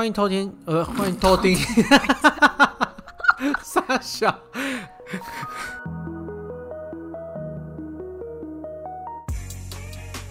欢迎偷听，呃，欢迎偷听，傻笑。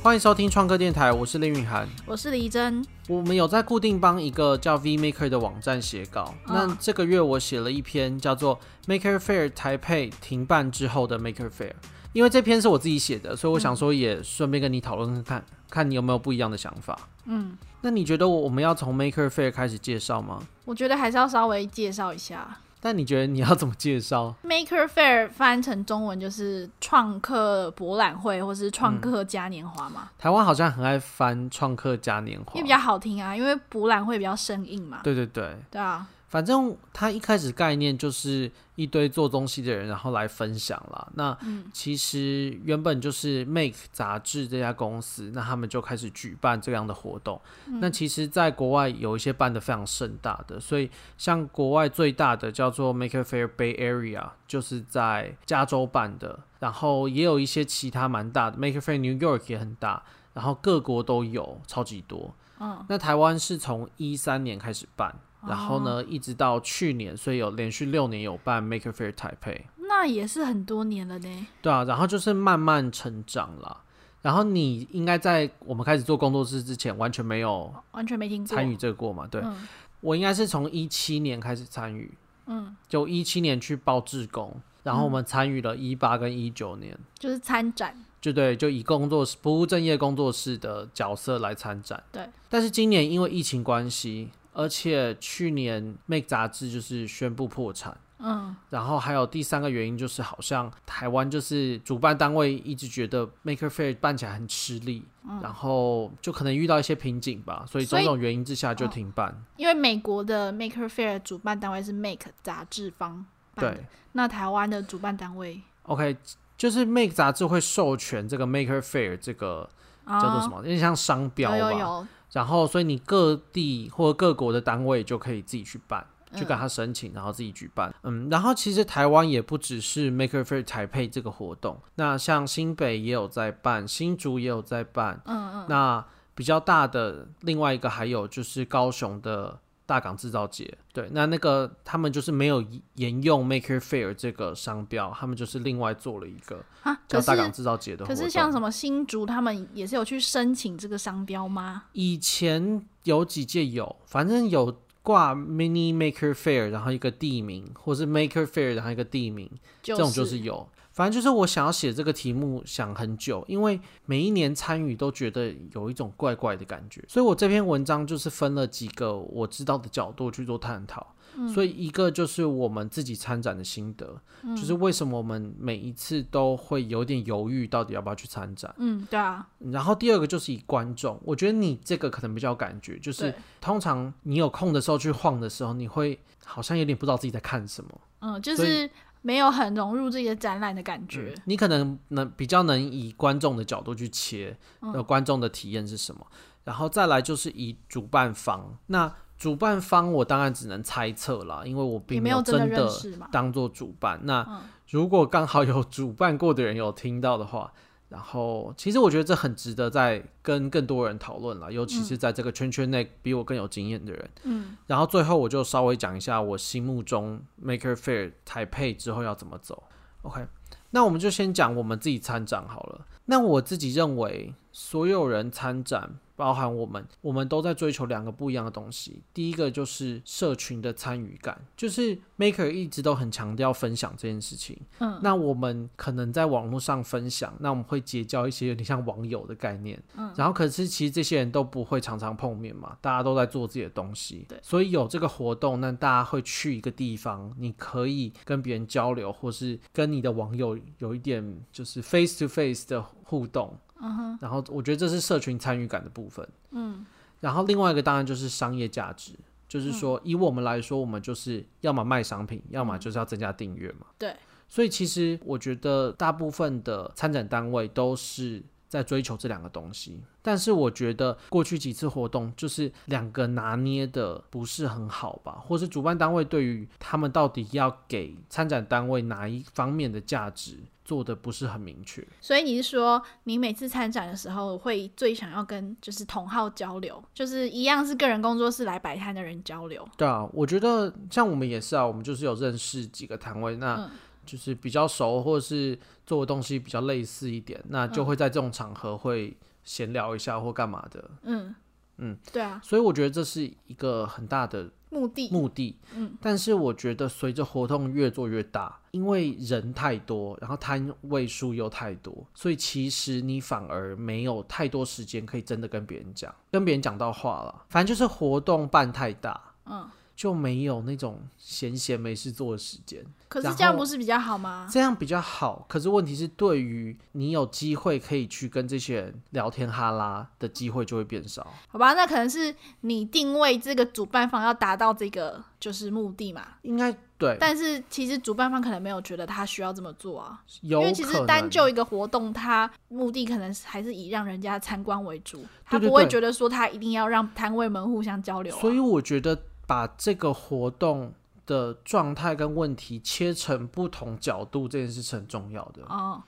欢迎收听创客电台，我是林允涵，我是李真。我们有在固定帮一个叫 V Maker 的网站写稿。嗯、那这个月我写了一篇叫做《Maker Faire 台配停办之后的 Maker Faire》，因为这篇是我自己写的，所以我想说也顺便跟你讨论看看，看你有没有不一样的想法。嗯，那你觉得我们要从 Maker Faire 开始介绍吗？我觉得还是要稍微介绍一下。但你觉得你要怎么介绍？Maker Faire 翻成中文就是创客博览会，或是创客嘉年华嘛？嗯、台湾好像很爱翻创客嘉年华，因为比较好听啊，因为博览会比较生硬嘛。对对对，对啊。反正他一开始概念就是一堆做东西的人，然后来分享啦。那其实原本就是 Make 杂志这家公司，那他们就开始举办这样的活动。嗯、那其实，在国外有一些办的非常盛大的，所以像国外最大的叫做 Maker Faire Bay Area，就是在加州办的。然后也有一些其他蛮大的 Maker Faire New York 也很大，然后各国都有超级多。嗯，那台湾是从一三年开始办。然后呢，一直到去年，所以有连续六年有办 Maker Faire 台北，那也是很多年了呢。对啊，然后就是慢慢成长了。然后你应该在我们开始做工作室之前，完全没有完全没听过参与这个过嘛？对，嗯、我应该是从一七年开始参与，嗯，就一七年去报志工，然后我们参与了一八跟一九年，就是参展，就对，就以工作室不务正业工作室的角色来参展。对，但是今年因为疫情关系。而且去年《Make》杂志就是宣布破产，嗯，然后还有第三个原因就是好像台湾就是主办单位一直觉得 Maker Faire 办起来很吃力，嗯，然后就可能遇到一些瓶颈吧，所以种种原因之下就停办。哦，因为美国的 Maker Faire 主办单位是 Make 杂志方，对，那台湾的主办单位，OK，就是 Make 杂志会授权这个 Maker Faire 这个叫做什么，有点，哦，像商标吧。有有有然后，所以你各地或各国的单位就可以自己去办，去跟他申请，然后自己举办。嗯，然后其实台湾也不只是 Maker Faire 台配这个活动，那像新北也有在办，新竹也有在办。嗯嗯。那比较大的另外一个还有就是高雄的。大港制造节，对，那那个他们就是没有沿用 Maker Faire 这个商标，他们就是另外做了一个叫大港制造节的。可是像什么新竹，他们也是有去申请这个商标吗？以前有几届有，反正有挂 Mini Maker Faire，然后一个地名，或是 Maker Faire，然后一个地名，就是、这种就是有。反正就是我想要写这个题目想很久，因为每一年参与都觉得有一种怪怪的感觉，所以我这篇文章就是分了几个我知道的角度去做探讨。嗯、所以一个就是我们自己参展的心得，嗯、就是为什么我们每一次都会有点犹豫，到底要不要去参展？嗯，对啊。然后第二个就是以观众，我觉得你这个可能比较有感觉，就是通常你有空的时候去晃的时候，你会好像有点不知道自己在看什么。嗯，就是。没有很融入这个展览的感觉，嗯，你可能能比较能以观众的角度去切，呃，嗯，观众的体验是什么，然后再来就是以主办方，那主办方我当然只能猜测了，因为我并没有真的当做主办。那如果刚好有主办过的人有听到的话。然后，其实我觉得这很值得再跟更多人讨论了，尤其是在这个圈圈内比我更有经验的人。嗯，然后最后我就稍微讲一下我心目中 Maker Faire 台配之后要怎么走。OK，那我们就先讲我们自己参展好了。那我自己认为，所有人参展。包含我们，我们都在追求两个不一样的东西。第一个就是社群的参与感，就是 Maker 一直都很强调分享这件事情。嗯，那我们可能在网络上分享，那我们会结交一些有点像网友的概念。嗯，然后可是其实这些人都不会常常碰面嘛，大家都在做自己的东西。对，所以有这个活动，那大家会去一个地方，你可以跟别人交流，或是跟你的网友有一点就是 face to face 的互动。嗯哼，然后我觉得这是社群参与感的部分。嗯，然后另外一个当然就是商业价值，就是说以我们来说，我们就是要么卖商品，要么就是要增加订阅嘛。对，所以其实我觉得大部分的参展单位都是在追求这两个东西。但是我觉得过去几次活动就是两个拿捏的不是很好吧，或是主办单位对于他们到底要给参展单位哪一方面的价值做的不是很明确。所以你是说，你每次参展的时候会最想要跟就是同号交流，就是一样是个人工作室来摆摊的人交流？对啊，我觉得像我们也是啊，我们就是有认识几个摊位，那就是比较熟，或者是做的东西比较类似一点，那就会在这种场合会。闲聊一下或干嘛的，嗯嗯，对啊，所以我觉得这是一个很大的目的目的，嗯，但是我觉得随着活动越做越大，因为人太多，然后摊位数又太多，所以其实你反而没有太多时间可以真的跟别人讲，跟别人讲到话了，反正就是活动办太大，嗯。就没有那种闲闲没事做的时间。可是这样不是比较好吗？这样比较好。可是问题是，对于你有机会可以去跟这些人聊天哈拉的机会就会变少。好吧，那可能是你定位这个主办方要达到这个就是目的嘛？应该对。但是其实主办方可能没有觉得他需要这么做啊。有。因为其实单就一个活动，他目的可能还是以让人家参观为主，他不会觉得说他一定要让摊位们互相交流啊。所以我觉得。把这个活动的状态跟问题切成不同角度，这件事是很重要的。哦，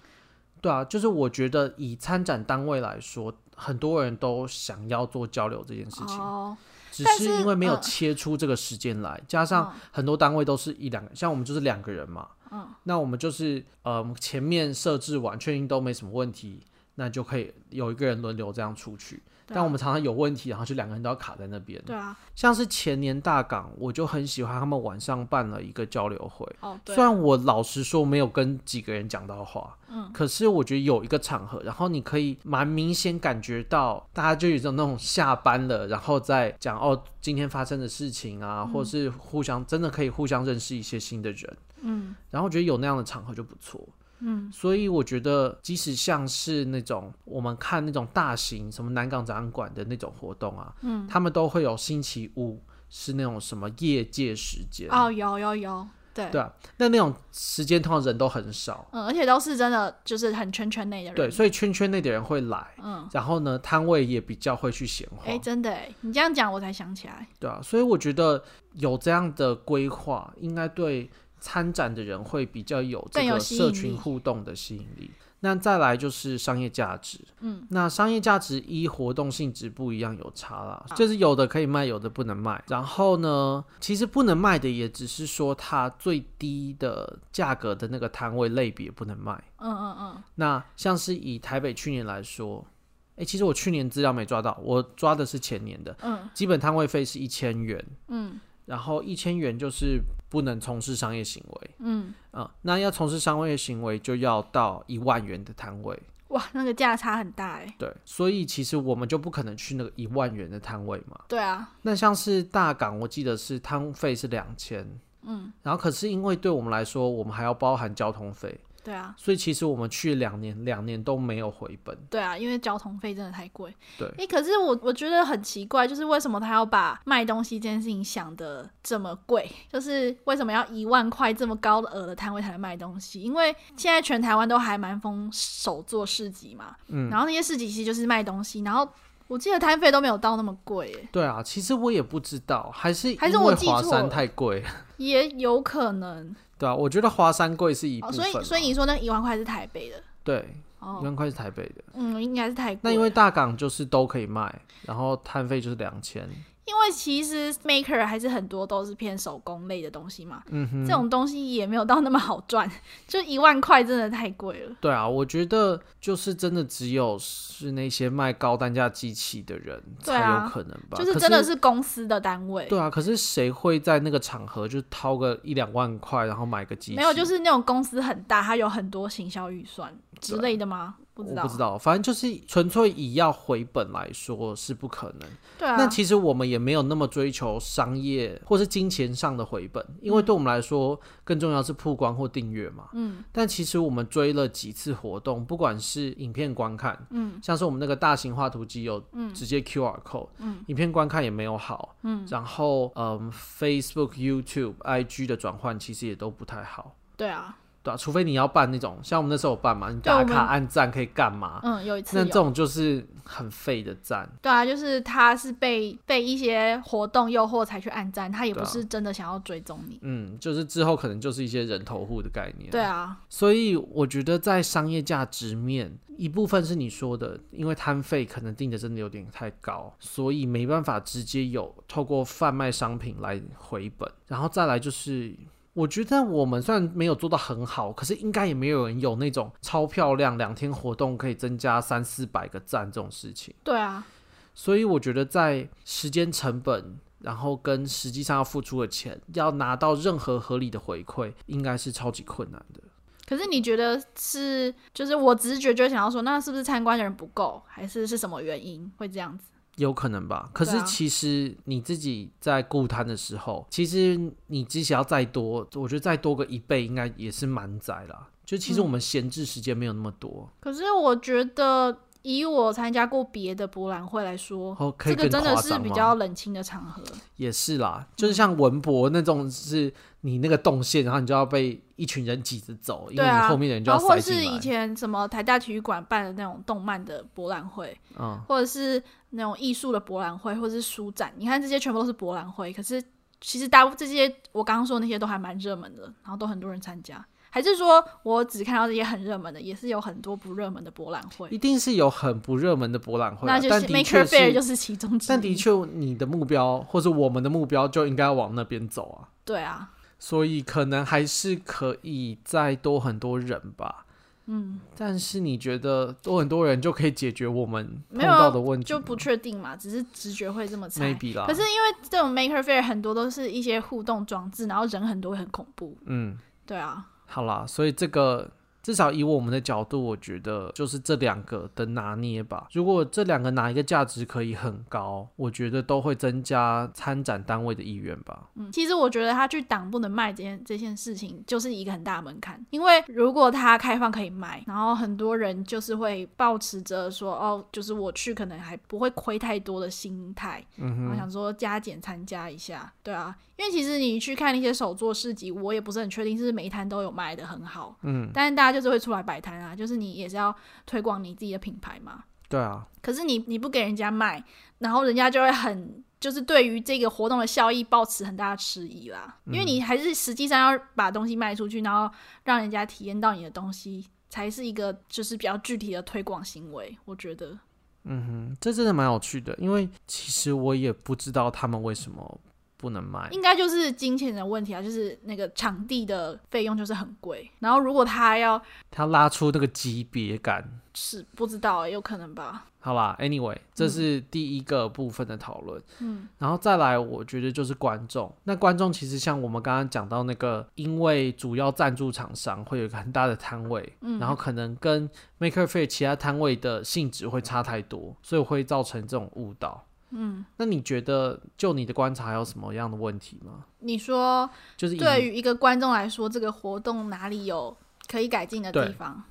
对啊，就是我觉得以参展单位来说，很多人都想要做交流这件事情，哦，只是因为没有切出这个时间来，加上很多单位都是一两个，像我们就是两个人嘛，嗯，那我们就是呃前面设置完，确定都没什么问题，那就可以有一个人轮流这样出去。但我们常常有问题，然后就两个人都要卡在那边。对啊，像是前年大港，我就很喜欢他们晚上办了一个交流会。哦，对。虽然我老实说没有跟几个人讲到话，嗯，可是我觉得有一个场合，然后你可以蛮明显感觉到大家就有种那种下班了，然后再讲哦今天发生的事情啊，嗯，或是互相真的可以互相认识一些新的人，嗯，然后我觉得有那样的场合就不错。嗯，所以我觉得，即使像是那种我们看那种大型什么南港展览馆的那种活动啊，嗯，他们都会有星期五是那种什么业界时间。哦，有有有，对。对啊，那那种时间通常人都很少，嗯，而且都是真的就是很圈圈内的人，对，所以圈圈内的人会来，嗯，然后呢，摊位也比较会去闲话，哎，真的哎，你这样讲我才想起来，对啊，所以我觉得有这样的规划，应该对。参展的人会比较有这个社群互动的吸引力。那再来就是商业价值，嗯，那商业价值一活动性质不一样有差啦，就是有的可以卖，有的不能卖。然后呢，其实不能卖的也只是说它最低的价格的那个摊位类别不能卖。嗯嗯嗯。那像是以台北去年来说，哎，其实我去年资料没抓到，我抓的是前年的，嗯，基本摊位费是一千元，嗯。然后一千元就是不能从事商业行为，嗯啊、呃，那要从事商业行为就要到一万元的摊位，哇，那个价差很大哎。对，所以其实我们就不可能去那个一万元的摊位嘛。对啊，那像是大港，我记得是摊费是两千，嗯，然后可是因为对我们来说，我们还要包含交通费。对啊，所以其实我们去两年，两年都没有回本。对啊，因为交通费真的太贵。对，哎、欸，可是我我觉得很奇怪，就是为什么他要把卖东西这件事情想的这么贵？就是为什么要一万块这么高额的摊位才能卖东西？因为现在全台湾都还蛮疯手做市集嘛，嗯，然后那些市集其实就是卖东西，然后我记得摊费都没有到那么贵。对啊，其实我也不知道，还是还是我记错山太贵，也有可能。对啊，我觉得华山贵是一部分，哦，所以所以你说那一万块是台北的，对，哦，一万块是台北的，嗯，应该是台。那因为大港就是都可以卖，然后摊费就是两千。因为其实 maker 还是很多都是偏手工类的东西嘛，嗯哼，这种东西也没有到那么好赚，就一万块真的太贵了。对啊，我觉得就是真的只有是那些卖高单价机器的人才有可能吧，啊、就是真的是公司的单位。对啊，可是谁会在那个场合就掏个一两万块，然后买个机器？没有，就是那种公司很大，它有很多行销预算之类的吗？不知道，我不知道，反正就是纯粹以要回本来说是不可能。对啊，那其实我们也没有那么追求商业或是金钱上的回本，因为对我们来说更重要是曝光或订阅嘛。嗯。但其实我们追了几次活动，不管是影片观看，嗯，像是我们那个大型画图机有直接 QR code，嗯，影片观看也没有好，嗯，然后嗯，Facebook、YouTube、IG 的转换其实也都不太好。对啊。对啊，除非你要办那种，像我们那时候有办嘛，你打卡按赞可以干嘛？嗯，有一次有。那这种就是很废的赞。对啊，就是他是被被一些活动诱惑才去按赞，他也不是真的想要追踪你。嗯，就是之后可能就是一些人头户的概念。对啊，所以我觉得在商业价值面，一部分是你说的，因为摊费可能定的真的有点太高，所以没办法直接有透过贩卖商品来回本，然后再来就是。我觉得我们虽然没有做到很好，可是应该也没有人有那种超漂亮两天活动可以增加三四百个赞这种事情。对啊，所以我觉得在时间成本，然后跟实际上要付出的钱，要拿到任何合理的回馈，应该是超级困难的。可是你觉得是，就是我直觉就想要说，那是不是参观的人不够，还是是什么原因会这样子？有可能吧，可是其实你自己在固摊的时候，啊、其实你即使要再多，我觉得再多个一倍应该也是满载啦。就其实我们闲置时间没有那么多。嗯、可是我觉得以我参加过别的博览会来说，哦、这个真的是比较冷清的场合。也是啦，就是像文博那种，是你那个动线，然后你就要被一群人挤着走，因为你后面的人就要塞进来。或是以前什么台大体育馆办的那种动漫的博览会，嗯，或者是。那种艺术的博览会或者是书展，你看这些全部都是博览会，可是其实大部分这些我刚刚说的那些都还蛮热门的，然后都很多人参加。还是说我只看到这些很热门的，也是有很多不热门的博览会？一定是有很不热门的博览会，啊，那就是 Maker Faire 就是其中之一。但的确，你的目标或者我们的目标就应该往那边走啊。对啊，所以可能还是可以再多很多人吧。嗯，但是你觉得多很多人就可以解决我们碰到的问题？就不确定嘛，只是直觉会这么猜。Maybe 啦。可是因为这种 Maker Faire 很多都是一些互动装置，然后人很多，很恐怖。嗯，对啊。好啦，所以这个。至少以我们的角度，我觉得就是这两个的拿捏吧。如果这两个哪一个价值可以很高，我觉得都会增加参展单位的意愿吧。嗯，其实我觉得他去挡不能卖这件这件事情，就是一个很大的门槛。因为如果他开放可以卖，然后很多人就是会抱持着说，哦，就是我去可能还不会亏太多的心态，嗯哼，然后想说加减参加一下，对啊。因为其实你去看那些手作市集，我也不是很确定是每一摊都有卖的很好，嗯，但是大家就是会出来摆摊啊，就是你也是要推广你自己的品牌嘛，对啊。可是你你不给人家卖，然后人家就会很就是对于这个活动的效益抱持很大的迟疑啦，因为你还是实际上要把东西卖出去，然后让人家体验到你的东西，才是一个就是比较具体的推广行为，我觉得。嗯哼，这真的蛮有趣的，因为其实我也不知道他们为什么。不能卖，应该就是金钱的问题啊，就是那个场地的费用就是很贵，然后如果他要他拉出那个级别感，是不知道、欸，有可能吧。好啦，Anyway，这是第一个部分的讨论，嗯，然后再来，我觉得就是观众。那观众其实像我们刚刚讲到那个，因为主要赞助厂商会有一个很大的摊位，嗯，然后可能跟 Maker Faire 其他摊位的性质会差太多，所以会造成这种误导。嗯，那你觉得就你的观察，还有什么样的问题吗？你说，就是对于一个观众来说，这个活动哪里有可以改进的地方？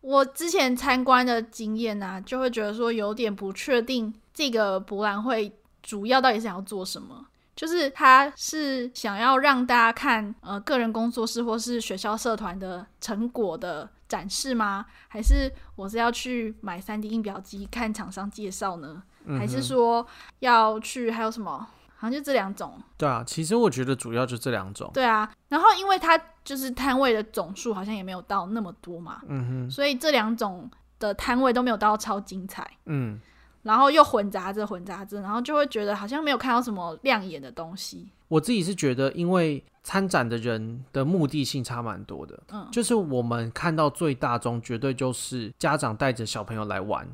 我之前参观的经验呢、啊，就会觉得说有点不确定，这个博览会主要到底是想要做什么？就是他是想要让大家看呃个人工作室或是学校社团的成果的展示吗？还是我是要去买 3D 印表机看厂商介绍呢？还是说要去还有什么？好像就这两种。对啊，其实我觉得主要就这两种。对啊，然后因为它就是摊位的总数好像也没有到那么多嘛，嗯哼，所以这两种的摊位都没有到超精彩，嗯，然后又混杂着混杂着，然后就会觉得好像没有看到什么亮眼的东西。我自己是觉得，因为参展的人的目的性差蛮多的，嗯，就是我们看到最大宗绝对就是家长带着小朋友来玩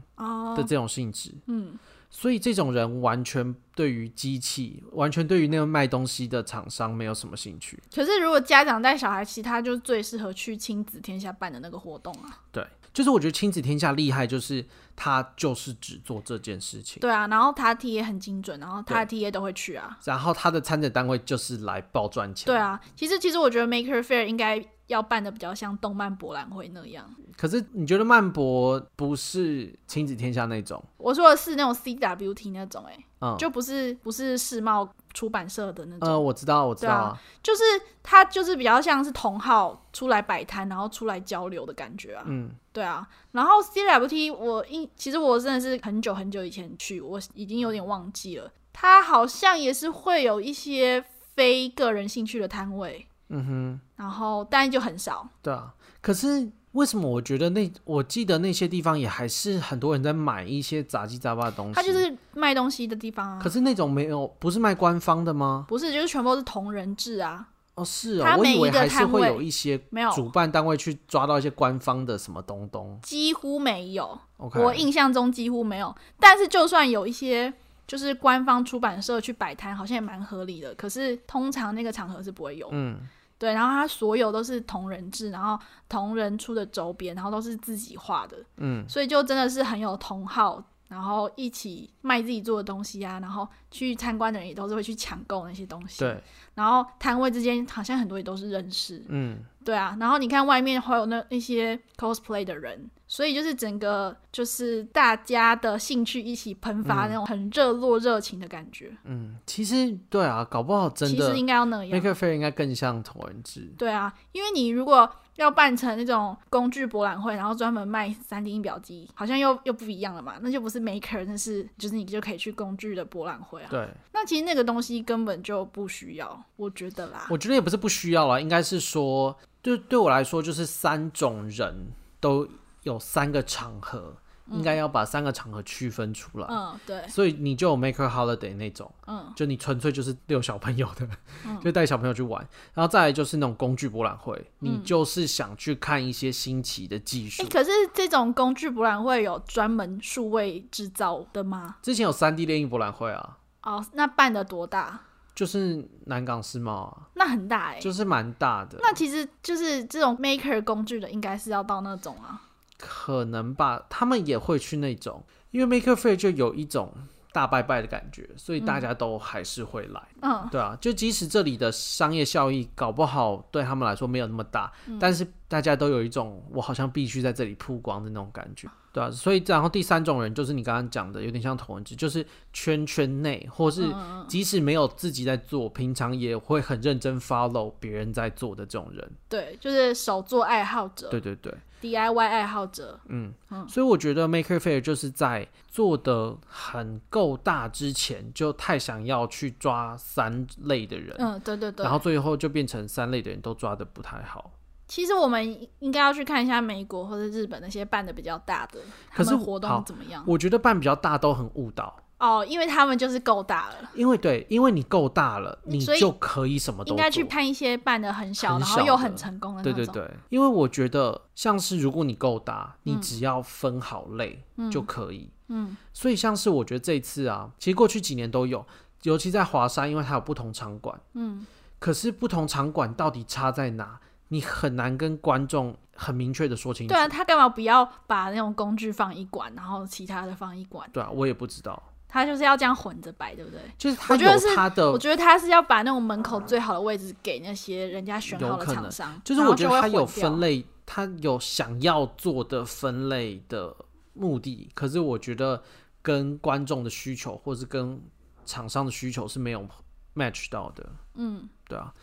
的这种性质，嗯。所以这种人完全对于机器，完全对于那个卖东西的厂商没有什么兴趣。可是如果家长带小孩，其实他就最适合去亲子天下办的那个活动啊。对，就是我觉得亲子天下厉害，就是他就是只做这件事情。对啊，然后他 TA 很精准，然后他的 TA 都会去啊。然后他的参展单位就是来报赚钱。对啊，其实其实我觉得 Maker Faire 应该。要办的比较像动漫博览会那样，可是你觉得漫博不是亲子天下那种？我说的是那种 CWT 那种、欸，哎，嗯，就不是不是世贸出版社的那种。呃，我知道，我知道，啊、就是它就是比较像是同好出来摆摊，然后出来交流的感觉啊。嗯，对啊。然后 CWT 我因其实我真的是很久很久以前去，我已经有点忘记了。它好像也是会有一些非个人兴趣的摊位。嗯哼。然后但就很少。对啊，可是。为什么我觉得那我记得那些地方也还是很多人在买一些杂七杂八的东西？它就是卖东西的地方啊。可是那种没有，不是卖官方的吗？不是，就是全部都是同人志啊。哦，是啊、哦，我以为还是会有一些没有主办单位去抓到一些官方的什么东东。几乎没有，okay. 我印象中几乎没有。但是就算有一些，就是官方出版社去摆摊，好像也蛮合理的。可是通常那个场合是不会有。嗯。对，然后他所有都是同人志，然后同人出的周边，然后都是自己画的，嗯，所以就真的是很有同好，然后一起卖自己做的东西啊，然后去参观的人也都是会去抢购那些东西，对，然后摊位之间好像很多也都是认识，嗯，对啊，然后你看外面还有那那些 cosplay 的人。所以就是整个就是大家的兴趣一起喷发那种很热络热情的感觉。嗯，其实对啊，搞不好真的其实应该要那样。Maker Faire 应该更像同人志。对啊，因为你如果要办成那种工具博览会，然后专门卖三 D 印表机，好像又又不一样了嘛。那就不是 Maker，那是就是你就可以去工具的博览会啊。对。那其实那个东西根本就不需要，我觉得啦。我觉得也不是不需要啦，应该是说，对对我来说，就是三种人都。有三个场合，嗯、应该要把三个场合区分出来。嗯，对。所以你就有 Maker Holiday 那种，嗯，就你纯粹就是遛小朋友的，嗯、就带小朋友去玩。然后再来就是那种工具博览会，嗯，你就是想去看一些新奇的技术。欸，可是这种工具博览会有专门数位制造的吗？之前有 3D 列印博览会啊。哦，那办的多大？就是南港世贸啊。那很大哎，欸，就是蛮大的。那其实就是这种 Maker 工具的，应该是要到那种啊。可能吧，他们也会去那种，因为 Maker Faire 就有一种大拜拜的感觉，所以大家都还是会来。嗯，对啊，就即使这里的商业效益搞不好对他们来说没有那么大，嗯，但是大家都有一种我好像必须在这里曝光的那种感觉，对啊，所以然后第三种人就是你刚刚讲的，有点像同人志，就是圈圈内，或是即使没有自己在做，平常也会很认真 follow 别人在做的这种人。对，就是手作爱好者。对对对。DIY 爱好者，嗯嗯，所以我觉得 Maker Faire 就是在做的很够大之前，就太想要去抓三类的人，嗯，对对对，然后最后就变成三类的人都抓的不太好。其实我们应该要去看一下美国或者日本那些办的比较大的，可是活动怎么样？我觉得办比较大都很误导。哦，因为他们就是够大了。因为对，因为你够大了，你就可以什么都做。应该去看一些办的很小，很小，然后又很成功的那种。对对对，因为我觉得像是如果你够大，你只要分好类就可以。嗯，所以像是我觉得这一次啊，其实过去几年都有，尤其在华山，因为它有不同场馆。嗯，可是不同场馆到底差在哪？你很难跟观众很明确的说清楚。对啊，他干嘛不要把那种工具放一馆，然后其他的放一馆？对啊，我也不知道。他就是要这样混着摆，对不对？就是他有他的，我觉得他是要把那种门口最好的位置给那些人家选好的厂商。就是我觉得他有分类，他有想要做的分类的目的，可是我觉得跟观众的需求或是跟厂商的需求是没有 match 到的。嗯，对啊。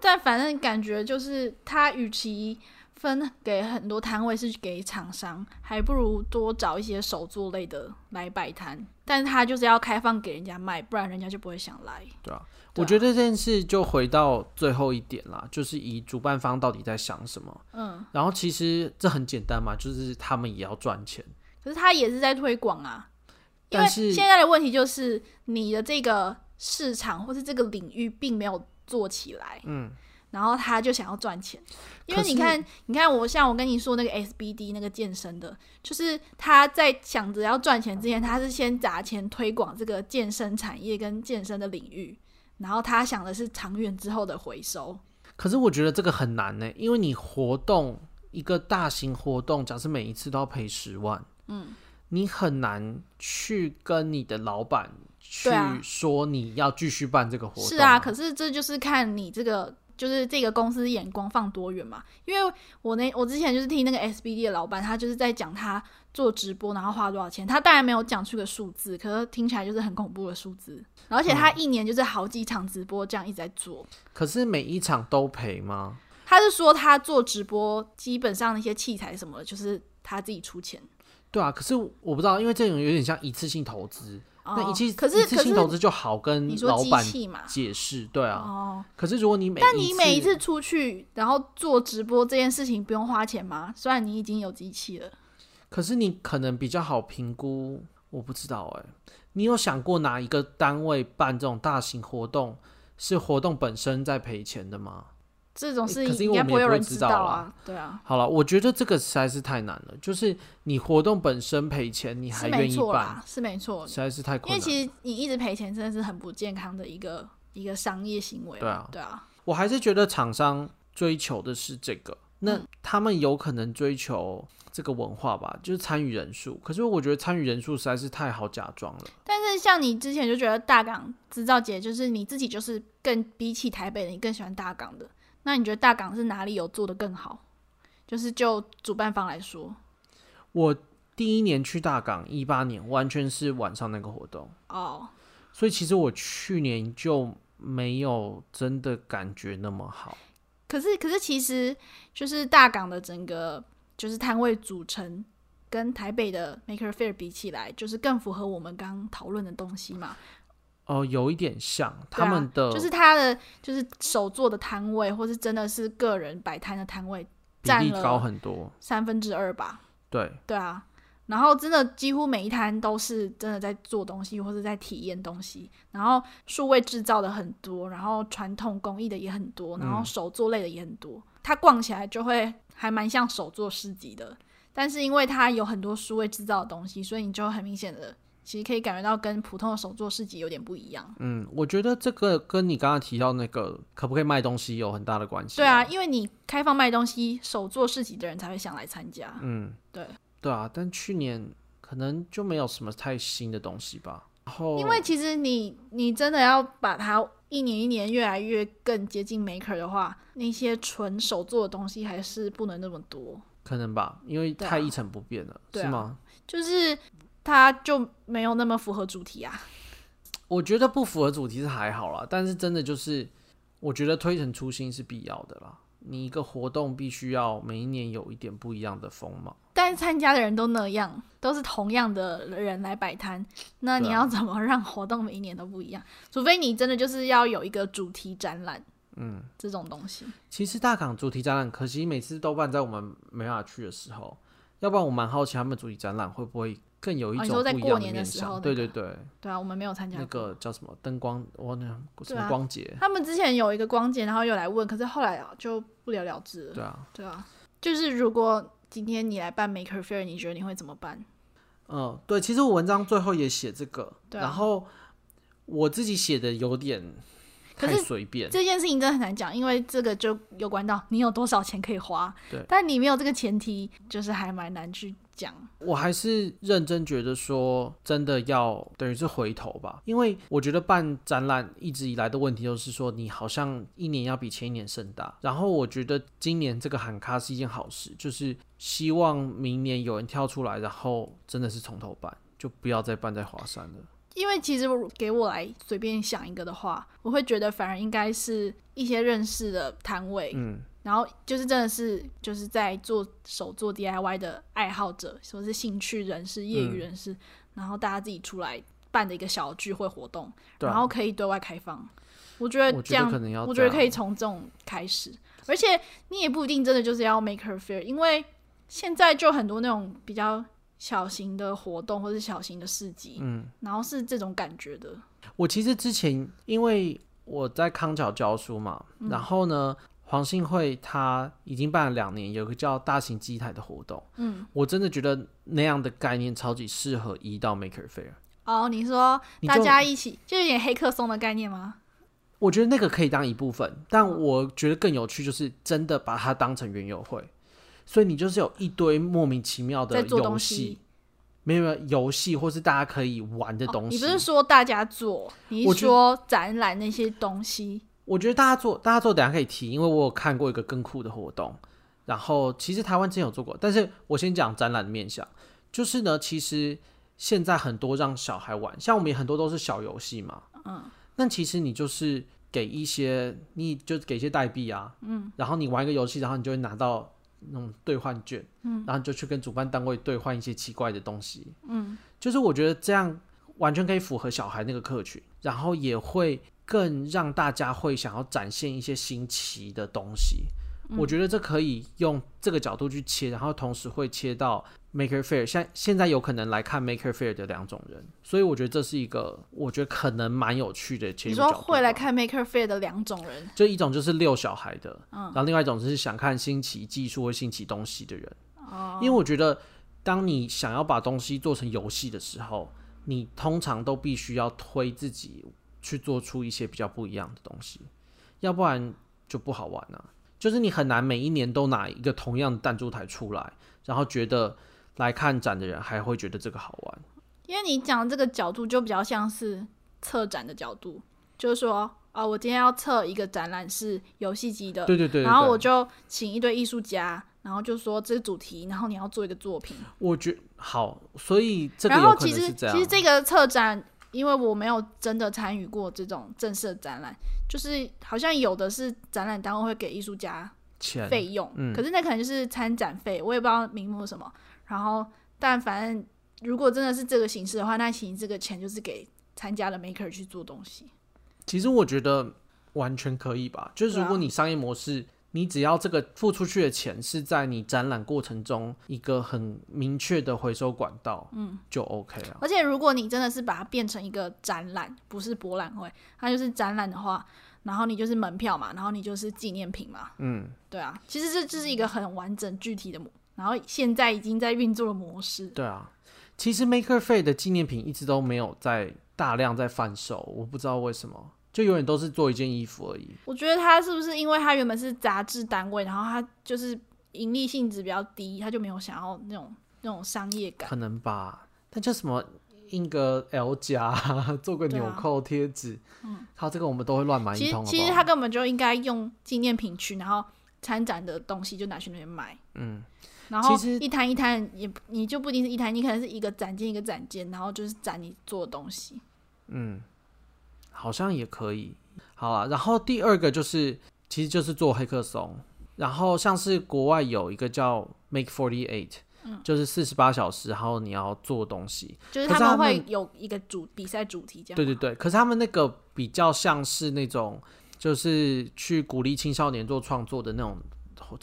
但反正感觉就是他与其。分给很多摊位是给厂商，还不如多找一些手作类的来摆摊。但是他就是要开放给人家卖，不然人家就不会想来。对啊，对啊，我觉得这件事就回到最后一点啦，就是以主办方到底在想什么。嗯，然后其实这很简单嘛，就是他们也要赚钱。可是他也是在推广啊，因为现在的问题就是你的这个市场或是这个领域并没有做起来。嗯。然后他就想要赚钱，因为你看，你看我像我跟你说那个 SBD 那个健身的，就是他在想着要赚钱之前，他是先砸钱推广这个健身产业跟健身的领域，然后他想的是长远之后的回收。可是我觉得这个很难呢，因为你活动一个大型活动，假设每一次都要赔十万，嗯，你很难去跟你的老板去说你要继续办这个活动啊。是啊，可是这就是看你这个。就是这个公司眼光放多远嘛？因为我那我之前就是听那个 SBD 的老板，他就是在讲他做直播然后花多少钱，他当然没有讲出个数字，可是听起来就是很恐怖的数字。而且他一年就是好几场直播这样一直在做，嗯、可是每一场都赔吗？他是说他做直播基本上那些器材什么的，就是他自己出钱。对啊，可是我不知道，因为这种有点像一次性投资。哦、那一次可是一次性投资就好跟老板解释，对啊。哦。可是如果你每但你每一次出去然后做直播这件事情不用花钱吗？虽然你已经有机器了。可是你可能比较好评估，我不知道哎、欸。你有想过哪一个单位办这种大型活动是活动本身在赔钱的吗？这种事情应该不会有人知道啊。对啊。好了，我觉得这个实在是太难了。就是你活动本身赔钱，你还愿意办，是没错，实在是太困难。因为其实你一直赔钱，真的是很不健康的一个一个商业行为。对啊，对啊。我还是觉得厂商追求的是这个，那他们有可能追求这个文化吧，就是参与人数。可是我觉得参与人数实在是太好假装了。但是像你之前就觉得大港制造节，就是你自己就是更比起台北的，你更喜欢大港的。那你觉得大港是哪里有做的更好？就是就主办方来说，我第一年去大港，一八年完全是晚上那个活动哦，oh. 所以其实我去年就没有真的感觉那么好。可是，可是其实就是大港的整个就是摊位组成，跟台北的 Maker Faire 比起来，就是更符合我们刚刚讨论的东西嘛。哦，有一点像他们的，啊、就是他的就是手做的摊位，或是真的是个人摆摊的摊位，占了高很多，三分之二吧。对，对啊，然后真的几乎每一摊都是真的在做东西，或是在体验东西。然后数位制造的很多，然后传统工艺的也很多，然后手作类的也很多。嗯、它逛起来就会还蛮像手作市集的，但是因为它有很多数位制造的东西，所以你就很明显的。其实可以感觉到跟普通的手作市集有点不一样。嗯，我觉得这个跟你刚刚提到那个可不可以卖东西有很大的关系。对啊，因为你开放卖东西，手作市集的人才会想来参加。嗯，对。对啊，但去年可能就没有什么太新的东西吧。然后，因为其实你你真的要把它一年一年越来越更接近 maker 的话，那些纯手做的东西还是不能那么多。可能吧，因为太一成不变了，啊，是吗？就是。它就没有那么符合主题啊。我觉得不符合主题是还好啦，但是真的就是，我觉得推陈出新是必要的啦。你一个活动必须要每一年有一点不一样的风貌。但是参加的人都那样，都是同样的人来摆摊，那你要怎么让活动每一年都不一样？啊、除非你真的就是要有一个主题展览，嗯，这种东西。其实大港主题展览，可惜每次都办在我们没办法去的时候，要不然我蛮好奇他们主题展览会不会。更有一种不一样的面向，哦，你说在过年的时候，那个，对对对，对啊，我们没有参加那个叫什么灯光，我那什么光节，啊，他们之前有一个光节，然后又来问，可是后来啊就不了了之了。对啊，对啊，就是如果今天你来办 Maker Faire，你觉得你会怎么办？嗯，对，其实我文章最后也写这个，对啊，然后我自己写的有点太随便。这件事情真的很难讲，因为这个就有关到你有多少钱可以花。对，但你没有这个前提，就是还蛮难去。讲，我还是认真觉得说，真的要等于是回头吧，因为我觉得办展览一直以来的问题就是说，你好像一年要比前一年盛大。然后我觉得今年这个喊卡是一件好事，就是希望明年有人跳出来，然后真的是从头办，就不要再办在华山了。因为其实给我来随便想一个的话，我会觉得反而应该是一些认识的摊位，嗯。然后就是真的是就是在做手做 DIY 的爱好者，说是兴趣人士、业余人士，嗯、然后大家自己出来办的一个小聚会活动，对然后可以对外开放。我觉得这样，我觉得，我觉得可以从这种开始。而且你也不一定真的就是要 make her Faire，因为现在就很多那种比较小型的活动或者小型的市集，嗯，然后是这种感觉的。我其实之前因为我在康桥教书嘛，嗯、然后呢。黄信会他已经办了两年，有个叫大型机台的活动。嗯，我真的觉得那样的概念超级适合移到 Maker Faire。哦，你说大家一起就，就有点黑客松的概念吗？我觉得那个可以当一部分，但我觉得更有趣就是真的把它当成园游会，所以你就是有一堆莫名其妙的游戏，没有没有游戏或是大家可以玩的东西。哦，你不是说大家做，你是说展览那些东西？我觉得大家做，大家做，等下可以提，因为我有看过一个更酷的活动。然后其实台湾之前有做过，但是我先讲展览的面向，就是呢，其实现在很多让小孩玩，像我们也很多都是小游戏嘛，嗯，那其实你就是给一些，你就给一些代币啊，嗯，然后你玩一个游戏，然后你就会拿到那种兑换券，嗯，然后你就去跟主办单位兑换一些奇怪的东西，嗯，就是我觉得这样完全可以符合小孩那个客群，然后也会更让大家会想要展现一些新奇的东西。我觉得这可以用这个角度去切，然后同时会切到 Maker Faire，像现在有可能来看 Maker Faire 的两种人，所以我觉得这是一个我觉得可能蛮有趣的切入角度。你说会来看 Maker Faire 的两种人，就一种就是遛小孩的，嗯，然后另外一种就是想看新奇技术或新奇东西的人。哦，因为我觉得当你想要把东西做成游戏的时候，你通常都必须要推自己去做出一些比较不一样的东西，要不然就不好玩了啊。就是你很难每一年都拿一个同样的弹珠台出来，然后觉得来看展的人还会觉得这个好玩。因为你讲这个角度就比较像是策展的角度，就是说啊、哦，我今天要测一个展览是游戏机的，对对，对对对，然后我就请一堆艺术家，然后就说这个主题，然后你要做一个作品。我觉好，所以这个然后其实其实这个策展。因为我没有真的参与过这种正式的展览，就是好像有的是展览单位会给艺术家钱费用，嗯，可是那可能就是参展费，我也不知道名目是什么。然后，但反正如果真的是这个形式的话，那其实这个钱就是给参加的 maker 去做东西。其实我觉得完全可以吧，就是如果你商业模式。你只要这个付出去的钱是在你展览过程中一个很明确的回收管道，嗯，就 OK 了。而且如果你真的是把它变成一个展览，不是博览会，它就是展览的话，然后你就是门票嘛，然后你就是纪念品嘛，嗯，对啊，其实这就是一个很完整具体的，然后现在已经在运作的模式。对啊，其实 Maker Faire 的纪念品一直都没有在大量在贩售，我不知道为什么。就永远都是做一件衣服而已。我觉得他是不是因为他原本是杂志单位，然后他就是盈利性质比较低，他就没有想要那种那种商业感。可能吧。他叫什么印个 L 夹，做个纽扣贴纸，嗯，他这个我们都会乱买一通好好？其实其实他根本就应该用纪念品区，然后参展的东西就拿去那边卖。嗯，然后一摊一摊也你就不一定是一摊，你可能是一个展间一个展间，然后就是展你做的东西。嗯。好像也可以，好啊。然后第二个就是，其实就是做黑客松。然后像是国外有一个叫 Make Forty Eight，嗯，就是四十八小时，然后你要做东西，就是他们会有一个主比赛主题这样。对对对，可是他们那个比较像是那种，就是去鼓励青少年做创作的那种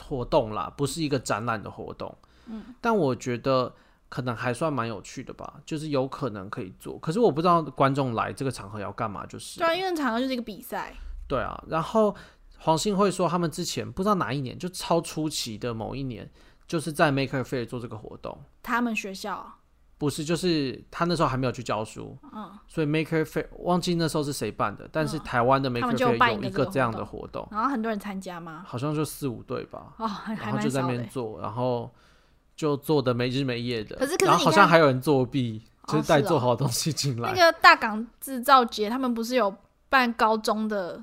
活动啦，不是一个展览的活动。嗯，但我觉得。可能还算蛮有趣的吧，就是有可能可以做，可是我不知道观众来这个场合要干嘛，就是。对啊，因为场合就是一个比赛。对啊，然后黄信会说他们之前不知道哪一年，就超初期的某一年，就是在 Maker Faire 做这个活动。他们学校？不是，就是他那时候还没有去教书，嗯，所以 Maker Faire 忘记那时候是谁办的，但是台湾的 Maker Faire 有一个这样的活动，然后很多人参加吗？好像就四五队吧，哦，还然后就在那边做，然后。就做的没日没夜的，可是可是然后好像还有人作弊，就是带做好的东西进来。那个大港制造节，他们不是有办高中的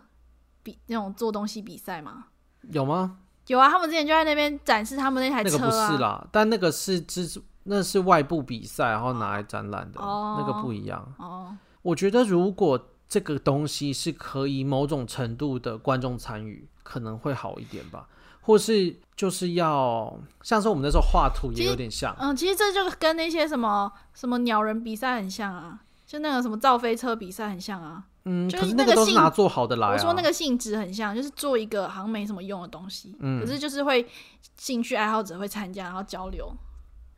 比那种做东西比赛吗？有吗？有啊，他们之前就在那边展示他们那台车啊。那个不是啦，但那个是之那是外部比赛，然后拿来展览的，哦，那个不一样。哦，我觉得如果这个东西是可以某种程度的观众参与，可能会好一点吧。或是就是要像是我们那时候画图也有点像，嗯，其实这就跟那些什么什么鸟人比赛很像啊，就那个什么造飞车比赛很像啊，嗯，就是那个都是拿做好的来啊。我说那个性质很像，就是做一个好像没什么用的东西，嗯，可是就是会兴趣爱好者会参加，然后交流，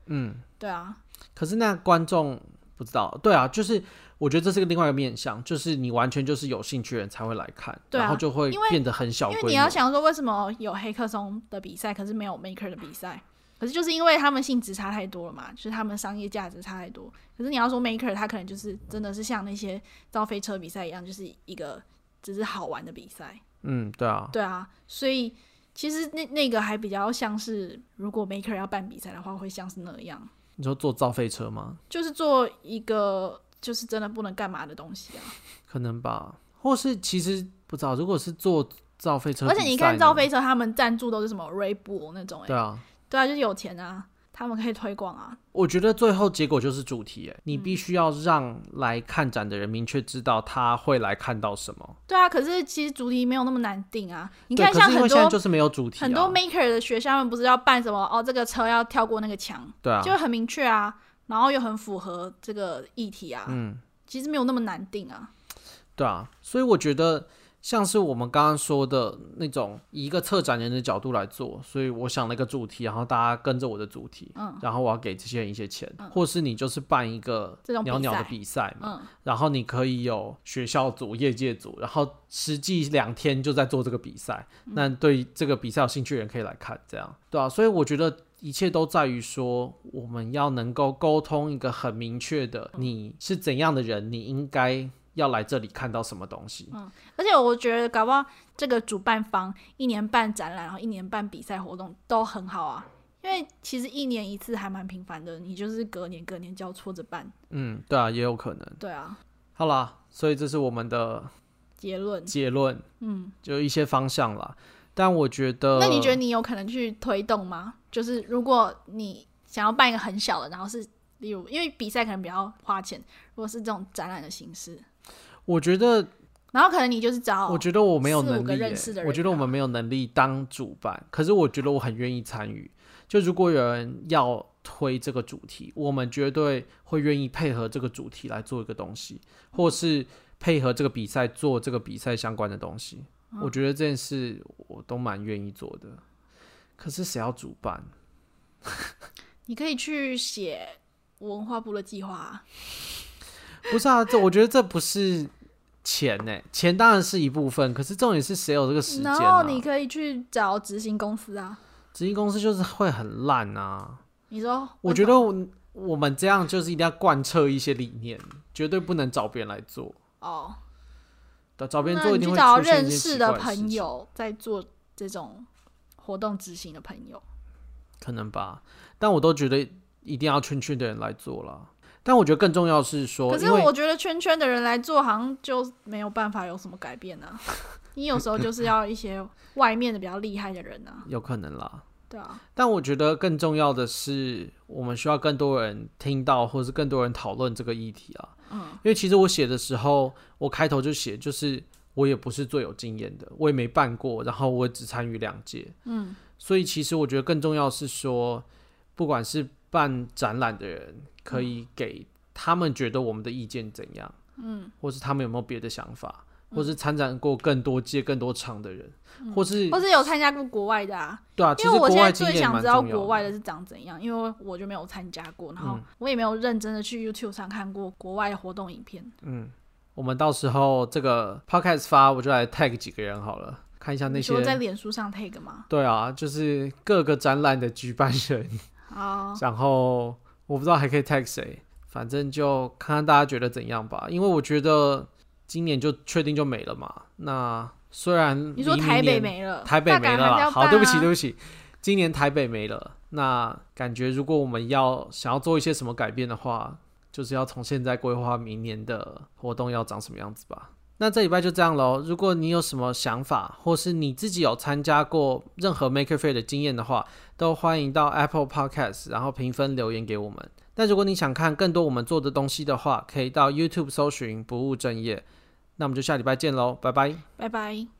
嗯，对啊。可是那观众不知道，对啊，就是。我觉得这是个另外一个面向，就是你完全就是有兴趣的人才会来看，啊、然后就会变得很小规模。因为你要想说，为什么有黑客松的比赛，可是没有 Maker 的比赛？可是就是因为他们性质差太多了嘛，就是他们商业价值差太多。可是你要说 Maker，他可能就是真的是像那些造飞车比赛一样，就是一个只是好玩的比赛。嗯，对啊，对啊，所以其实那那个还比较像是，如果 Maker 要办比赛的话，会像是那样。你说做造飞车吗？就是做一个。就是真的不能干嘛的东西啊？可能吧，或是其实不知道，如果是做造飞车，而且你看造飞车，他们赞助都是什么 Ray Bull 那种、欸，对啊，对啊，就是有钱啊。他们可以推广啊！我觉得最后结果就是主题，哎，你必须要让来看展的人明确知道他会来看到什么。嗯。对啊，可是其实主题没有那么难定啊。你看，像很多现在就是没有主题啊，很多 maker 的学校们不是要办什么哦，这个车要跳过那个墙，对啊，就很明确啊，然后又很符合这个议题啊。嗯，其实没有那么难定啊。对啊，所以我觉得。像是我们刚刚说的那种，以一个策展人的角度来做，所以我想了一个主题，然后大家跟着我的主题，嗯，然后我要给这些人一些钱，嗯、或是你就是办一个鸟鸟的比赛嘛，嗯，然后你可以有学校组、业界组，然后实际两天就在做这个比赛，嗯、那对这个比赛有兴趣的人可以来看，这样对啊，所以我觉得一切都在于说，我们要能够沟通一个很明确的，你是怎样的人，你应该。要来这里看到什么东西？嗯，而且我觉得搞不好这个主办方一年办展览，然后一年办比赛活动都很好啊。因为其实一年一次还蛮频繁的，你就是隔年隔年交错着办。嗯，对啊，也有可能。对啊。好啦，所以这是我们的结论。结论，嗯，就一些方向啦。但我觉得，那你觉得你有可能去推动吗？就是如果你想要办一个很小的，然后是例如因为比赛可能比较花钱，如果是这种展览的形式。我觉得，然后可能你就是找，我觉得我没有能力，我觉得我们没有能力当主办，可是我觉得我很愿意参与。就如果有人要推这个主题，我们绝对会愿意配合这个主题来做一个东西，或是配合这个比赛做这个比赛相关的东西。嗯、我觉得这件事我都蛮愿意做的。可是谁要主办？你可以去写文化部的计划。不是啊，这我觉得这不是。钱呢？钱当然是一部分，可是重点是谁有这个时间啊？然后你可以去找执行公司啊。执行公司就是会很烂啊。你说？我觉得我我们这样就是一定要贯彻一些理念，绝对不能找别人来做。哦。找别人做一定会。认识的朋友在做这种活动执行的朋友，可能吧。但我都觉得一定要圈圈的人来做了。但我觉得更重要是说，可是我觉得圈圈的人来做，好像就没有办法有什么改变呢、啊。你有时候就是要一些外面的比较厉害的人呢、啊，有可能啦。对啊。但我觉得更重要的是，我们需要更多人听到，或是更多人讨论这个议题啊。嗯。因为其实我写的时候，我开头就写，就是我也不是最有经验的，我也没办过，然后我只参与两届。嗯。所以其实我觉得更重要是说，不管是办展览的人。可以给他们觉得我们的意见怎样，嗯，或是他们有没有别的想法，嗯、或是参展过更多届、更多场的人，嗯、或是或是有参加过国外的啊，对啊，因为我现在最想知道国外的是长怎样，因为我就没有参加过，然后我也没有认真的去 YouTube 上看过国外的活动影片。嗯，我们到时候这个 Podcast 发，我就来 tag 几个人好了，看一下那些我在脸书上 tag 吗？对啊，就是各个展览的举办人，好，然后。我不知道还可以 tag 谁，反正就看看大家觉得怎样吧。因为我觉得今年就确定就没了嘛。那虽然你说台北没了，台北没了好，对不起，对不起，今年台北没了。那感觉如果我们要想要做一些什么改变的话，就是要从现在规划明年的活动要长什么样子吧。那这礼拜就这样喽。如果你有什么想法，或是你自己有参加过任何 Maker Faire 的经验的话，都欢迎到 Apple Podcast，然后评分留言给我们。那如果你想看更多我们做的东西的话，可以到 YouTube 搜寻不务正业。那我们就下礼拜见喽，拜拜，拜拜。